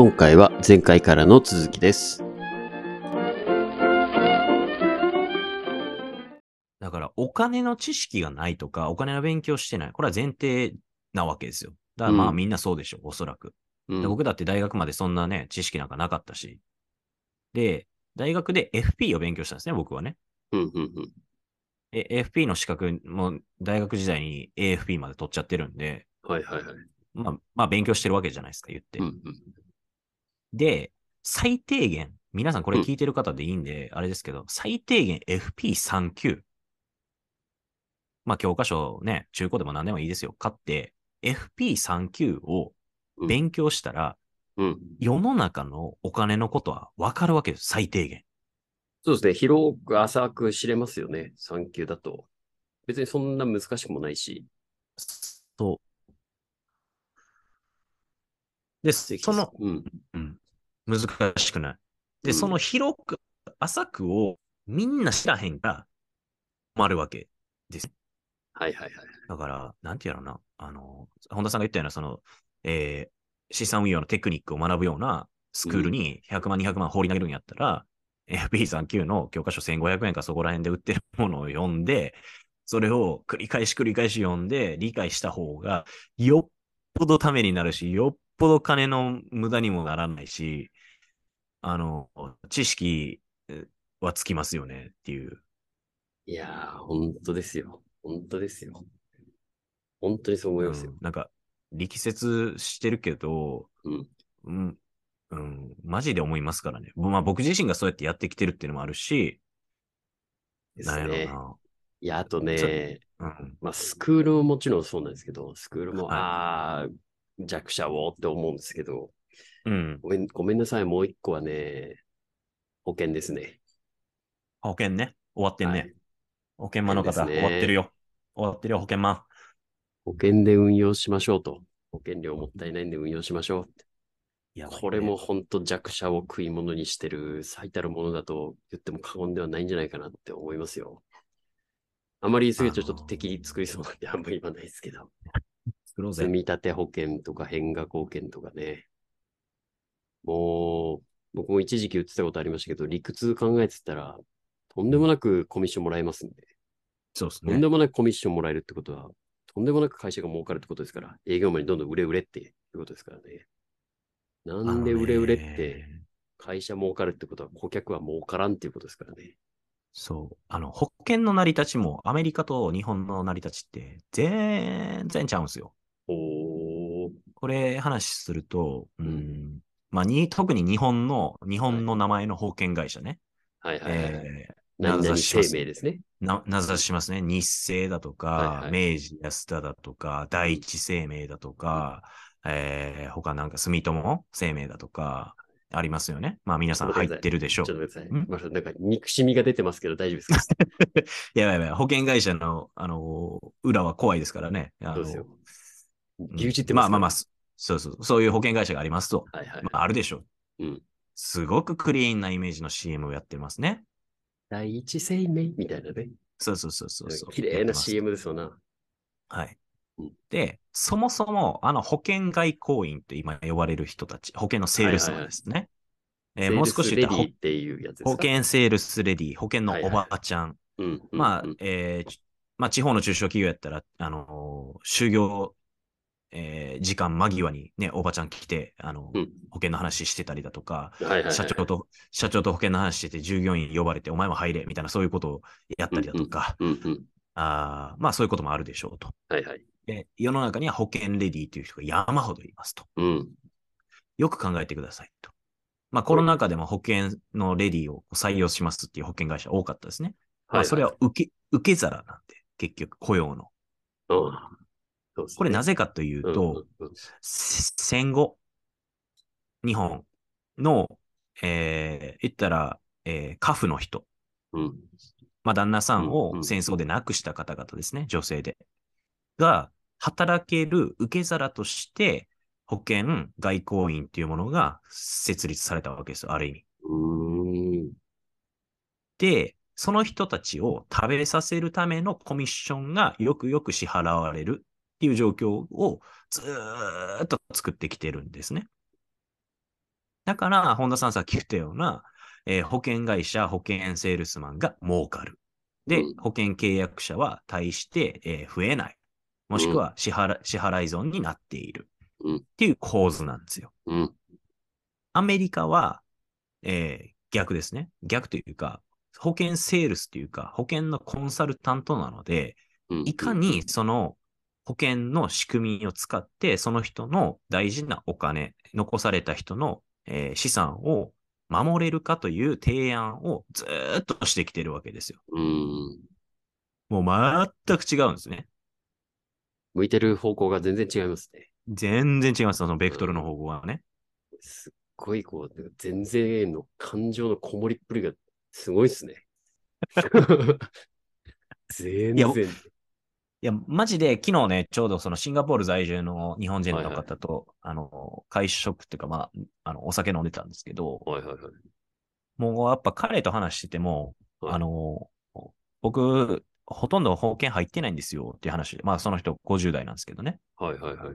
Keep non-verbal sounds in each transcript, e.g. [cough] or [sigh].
今回は前回からの続きです。だから、お金の知識がないとか、お金の勉強してない。これは前提なわけですよ。だからまあうんみんなそうでしょう、おそらく。うんで僕だって大学までそんなね、知識なんかなかったし。で、大学で FP を勉強したんですね、僕はね。うんうんうんえ FP の資格も大学時代に AFP まで取っちゃってるんで、はいはいはい。まあ、まあ勉強してるわけじゃないですか、言って。うんうんで、最低限、皆さんこれ聞いてる方でいいんで、あれですけど、最低限 FP3 級。まあ教科書ね、中古でも何でもいいですよ。買って、FP3 級をうん勉強したら、うん。世の中のお金のことは分かるわけです、最低限。そうですね。広く浅く知れますよね。産休だと。別にそんな難しくもないし。そう。で、その、うん。うん、難しくない。で、うんその広く、浅くをみんな知らへんから困るわけです。はいはいはい。だから、なんていうのな、あの、本田さんが言ったような、その、えー資産運用のテクニックを学ぶようなスクールに100万、200万放り投げるんやったら、FP39 の教科書1500円かそこら辺で売ってるものを読んで、それを繰り返し繰り返し読んで理解した方が、よっぽどためになるし、よっぽど金の無駄にもならないし、あの、知識えはつきますよねっていう。いやー、本当ですよ。本当ですよ。本当にそう思いますようん。なんか、力説してるけど、うん。うん、うん、マジで思いますからね。まあ僕自身がそうやってやってきてるっていうのもあるし、ですなんやね。ろいや、あとね。うん。まあ、スクールももちろんそうなんですけど、スクールも、はいああ、弱者をって思うんですけど、うん。ごめん、ごめんなさい。もう一個はね、保険ですね。保険ね。終わってんね。はい保険マンの方、ね終わってるよ。終わってるよ、保険マン。保険で運用しましょうと。保険料もったいないんで運用しましょうねこれも本当弱者を食い物にしてる最たるものだと言っても過言ではないんじゃないかなって思いますよ。あまり言い過ぎるとちょっと敵作りそうなんであんまり言わないですけど。積。立保険とか変額保険とかね。もう、僕も一時期言ってたことありましたけど、理屈考えてたら、とんでもなくコミッションもらえますんで。そうですねとんで。もなくコミッションもらえるってことは、とんでもなく会社が儲かるってことですから、営業マンにどんどん売れ売れっていうことですからね。なんで売れ売れって、ね会社儲かるってことは顧客は儲からんっていうことですからね。そう。あの、保険の成り立ちもアメリカと日本の成り立ちって全然ちゃうんですよ。おー。これ話すると、うん。まあ、に、特に日本の、日本の名前の保険会社ね。はいはいはい。えー名指しします命ですね。な、名指ししますね。日清だとか、はいはい明治安田だとか、第一生命だとか、えー他なんか住友生命だとか、ありますよね。まあ皆さん入ってるでしょうちょ。っと待ってくだんさい。まあ、なんか憎しみが出てますけど大丈夫ですか？[laughs] いやいやいや、保険会社の、あのー裏は怖いですからね。あのそうですよ。うん牛耳ってますまあまあまあ、そそうそう、そういう保険会社がありますと。はいはい。まあ、あるでしょう。うん。すごくクリーンなイメージの CM をやってますね。第一生命みたいなね。そうそうそうそうそう。綺麗な CM ですよな。はいうん。で、そもそも、あの、保険外交員って今呼ばれる人たち、保険のセールスマンですね。えーもう少し言っ保険セールスレディ、保険のおばあちゃん。まあ、えーちまあ、地方の中小企業やったら、あのー就業、えー時間間際にね、おばちゃん来て、あの、うん保険の話してたりだとか、はいはいはい社長と、社長と保険の話してて、従業員呼ばれて、お前も入れ、みたいな、そういうことをやったりだとか、うんうん。あーまあ、そういうこともあるでしょうと。はいはい。で、世の中には保険レディという人が山ほどいますと。うん。よく考えてくださいと。まあ、コロナ禍でも保険のレディを採用しますっていう保険会社多かったですね。まあ、それは受け、受け皿なんで、結局、雇用の。うんね。これなぜかというと、うんうんうんせ戦後、日本の、えー言ったら、えー、家父の人、うん。まあ、旦那さんうんうん。を戦争で亡くした方々ですね、女性で。が、働ける受け皿として、保険外交員っていうものが設立されたわけですよ、ある意味。で、その人たちを食べさせるためのコミッションがよくよく支払われるっていう状況をずーっと作ってきてるんですね。だから、本田さんさっき言ったような、えー保険会社、保険セールスマンが儲かる。で、うん保険契約者は対して、えー増えない。もしくは支払,、支払い損になっている。うんっていう構図なんですよ。うん。アメリカは、えー逆ですね。逆というか、保険セールスというか、保険のコンサルタントなので、うん。いかにその保険の仕組みを使って、その人の大事なお金、残された人の、えー資産を守れるかという提案をずーっとしてきてるわけですよ。うん。もう全く違うんですね。向いてる方向が全然違いますね。全然違います、そのベクトルの方向はね。すっごいこう、全然の感情のこもりっぷりがすごいですね。全然。いや、マジで昨日ね、ちょうどそのシンガポール在住の日本人の方と、あの、会食っていうか、まあ、あの、お酒飲んでたんですけど、はいはいはい。もうやっぱ彼と話してても、はいあの、僕、ほとんど保険入ってないんですよっていう話で、まあその人50代なんですけどね。はいはいはい。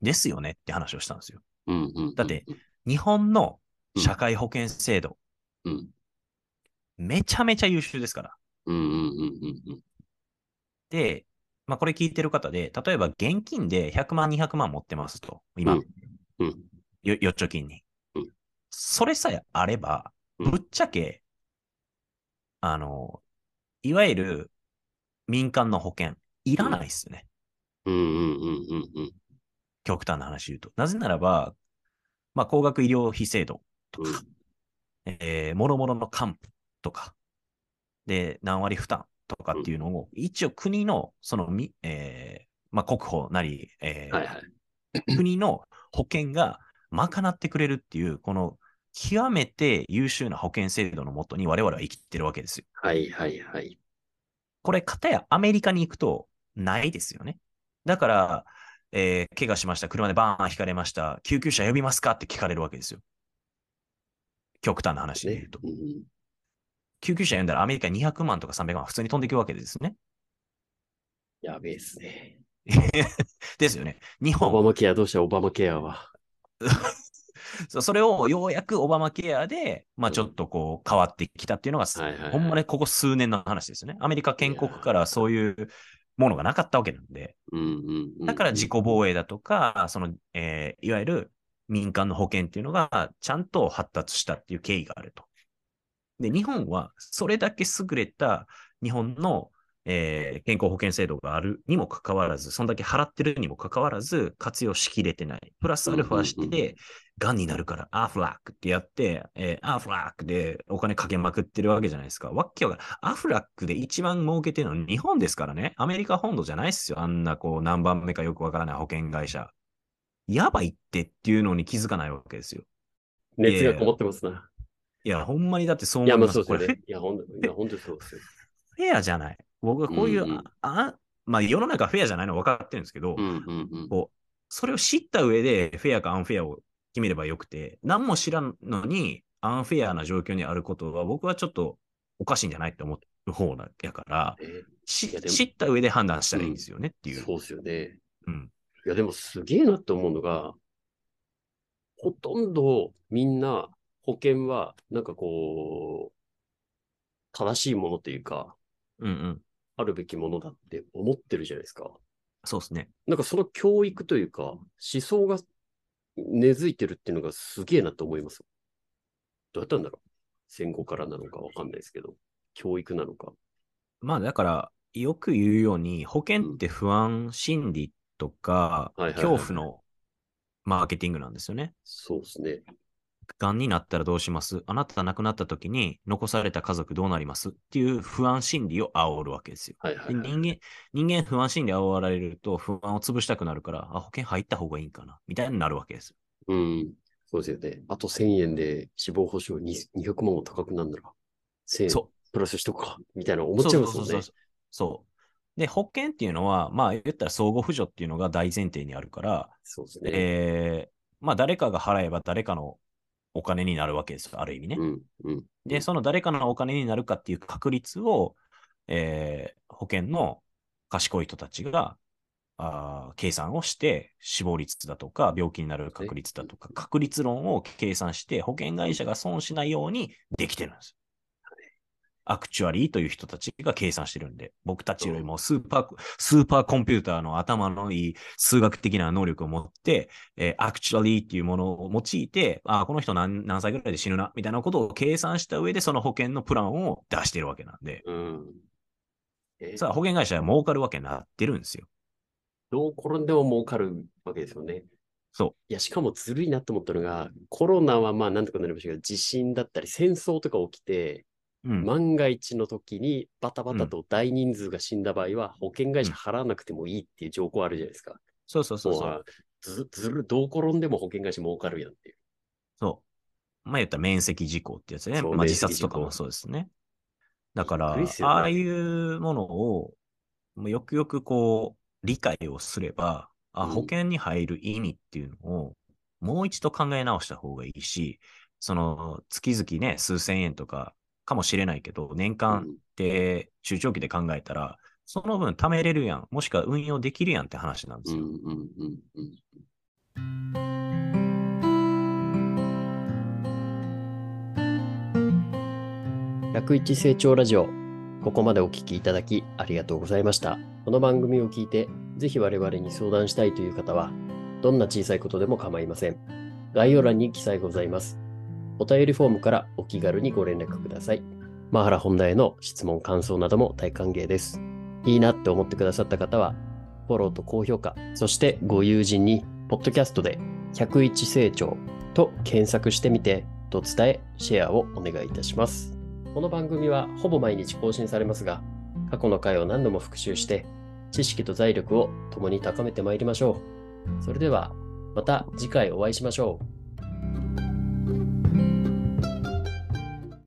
ですよねって話をしたんですよ。うんうん。だって、日本の社会保険制度、うん。めちゃめちゃ優秀ですから。うんうんうんうんうん。で、まあこれ聞いてる方で、例えば現金で100万、200万持ってますと、今、うん。うん。よ預貯金に、うん。それさえあれば、うん。ぶっちゃけ、あの、いわゆる民間の保険、いらないですよね。うん。うんうんうんうん。極端な話言うと。なぜならば、まあ、高額医療費制度とか、えー、もろもろの還付とか、で、何割負担とかっていうのを、一応国の、そのみ、えー、まあ、国保なり、えーはいはい。国の保険が賄ってくれるっていう、この極めて優秀な保険制度のもとに我々は生きてるわけですよ。はいはいはい。これ、片やアメリカに行くとないですよね。だから、えー怪我しました。車でバーン引かれました。救急車呼びますかって聞かれるわけですよ。極端な話で言うと。。ねうん救急車呼んだらアメリカ200万とか300万普通に飛んでいくわけですね。やべえっすね。[laughs] ですよね。日オバ本、マケアどうした？オバマケアは。そ [laughs] それをようやくオバマケアで、まあちょっとこう変わってきたっていうのが、はいはいはいほんまね、ここ数年の話ですよね。アメリカ建国からそういうものがなかったわけなんで。だから自己防衛だとか、その、えーいわゆる民間の保険っていうのがちゃんと発達したっていう経緯があると。で、日本はそれだけ優れた日本の、えー健康保険制度があるにもかかわらず、そんだけ払ってるにもかかわらず活用しきれてない。プラスアルファしうんうんになるからアフラックってやって、えーアフラックでお金かけまくってるわけじゃないですか。わっけわからんアフラックで一番儲けてるの日本ですからね。アメリカ本土じゃないっすよ。あんなこう何番目かよくわからない保険会社。やばいってっていうのに気づかないわけですよ。熱がこもってますな。いや、ほんまにだってそういや、思います。まあそうですよこれね。いや、ほんと、いや、ほんとにそうですよ。フェアじゃない。僕はこういう、うんうんああまあ世の中フェアじゃないの分かってるんですけど、うんうんうん。こう、それを知った上でフェアかアンフェアを決めればよくて、何も知らんのにアンフェアな状況にあることは僕はちょっとおかしいんじゃないって思う方だやから、えしいやでも知った上で判断したらいいんですよねっていう。そうですよね。うん。いや、でもすげえなって思うのが、ほとんどみんな保険は、なんかこう、正しいものというか、うんうん。あるべきものだって思ってるじゃないですか。そうですね。なんかその教育というか、思想が根付いてるっていうのがすげえなと思います。どうやったんだろう戦後からなのかわかんないですけど、教育なのか。まあだから、よく言うように、保険って不安心理とか、はいはいはい恐怖のマーケティングなんですよね。そうですね。癌になったらどうします？あなたが亡くなった時に残された家族どうなります？っていう不安心理を煽るわけですよ。はいはい、はい。で人間、人間不安心理煽られると不安を潰したくなるから、あ、保険入った方がいいんかな？みたいになるわけです。うん。そうですよね。あと1000円で死亡保障に200万も高くなるなら、1000円そプラスしとくか、みたいな思う。っちゃいますもんねそうそうそう。そう。そう。で、保険っていうのは、まあ言ったら相互扶助っていうのが大前提にあるから、そうですね。えーまあ誰かが払えば誰かのお金になるわけですよ、ある意味ね。うん、うん。で、その誰かのお金になるかっていう確率を、えー保険の賢い人たちがあ計算をして、死亡率だとか、病気になる確率だとか、確率論を計算して、保険会社が損しないようにできてるんです。アクチュアリーという人たちが計算してるんで、僕たちよりもスーパー、スーパーコンピューターの頭のいい数学的な能力を持って、えーアクチュアリーっていうものを用いて、あーこの人何何歳ぐらいで死ぬな、みたいなことを計算した上で、その保険のプランを出してるわけなんで、うん。えさあ、保険会社は儲かるわけになってるんですよ。どう転んでも儲かるわけですよね。そいや、しかもずるいなと思ったのが、コロナはまあなんとかなりましたけど、地震だったり戦争とか起きて、う。うん。万が一の時にバタバタと大人数が死んだ場合は、保険会社払わなくてもいいっていう条項あるじゃないですか。そうそうそうそう。ずずる、どう転んでも保険会社儲かるやんっていう。そう。まあ言ったら面積事故ってやつね。まあ自殺とかもそうですね。だから、ねああいうものを、もうよくよくこう、理解をすれば、あ、うん保険に入る意味っていうのを、もう一度考え直した方がいいし、その、月々ね、数千円とかかもしれないけど、年間で中長期で考えたら、その分貯めれるやん、もしくは運用できるやんって話なんですよ。うんうんうんうん。101成長ラジオ。ここまでお聞きいただきありがとうございました。この番組を聞いて、ぜひ我々に相談したいという方は、どんな小さいことでも構いません。概要欄に記載ございます。お便りフォームからお気軽にご連絡ください。マハラ本題の質問、感想なども大歓迎です。いいなって思ってくださった方は、フォローと高評価、そしてご友人に、ポッドキャストで101成長と検索してみて、と伝え、シェアをお願いいたします。この番組はほぼ毎日更新されますが、過去の回を何度も復習して、知識と財力を共に高めてまいりましょう。それでは、また次回お会いしましょう。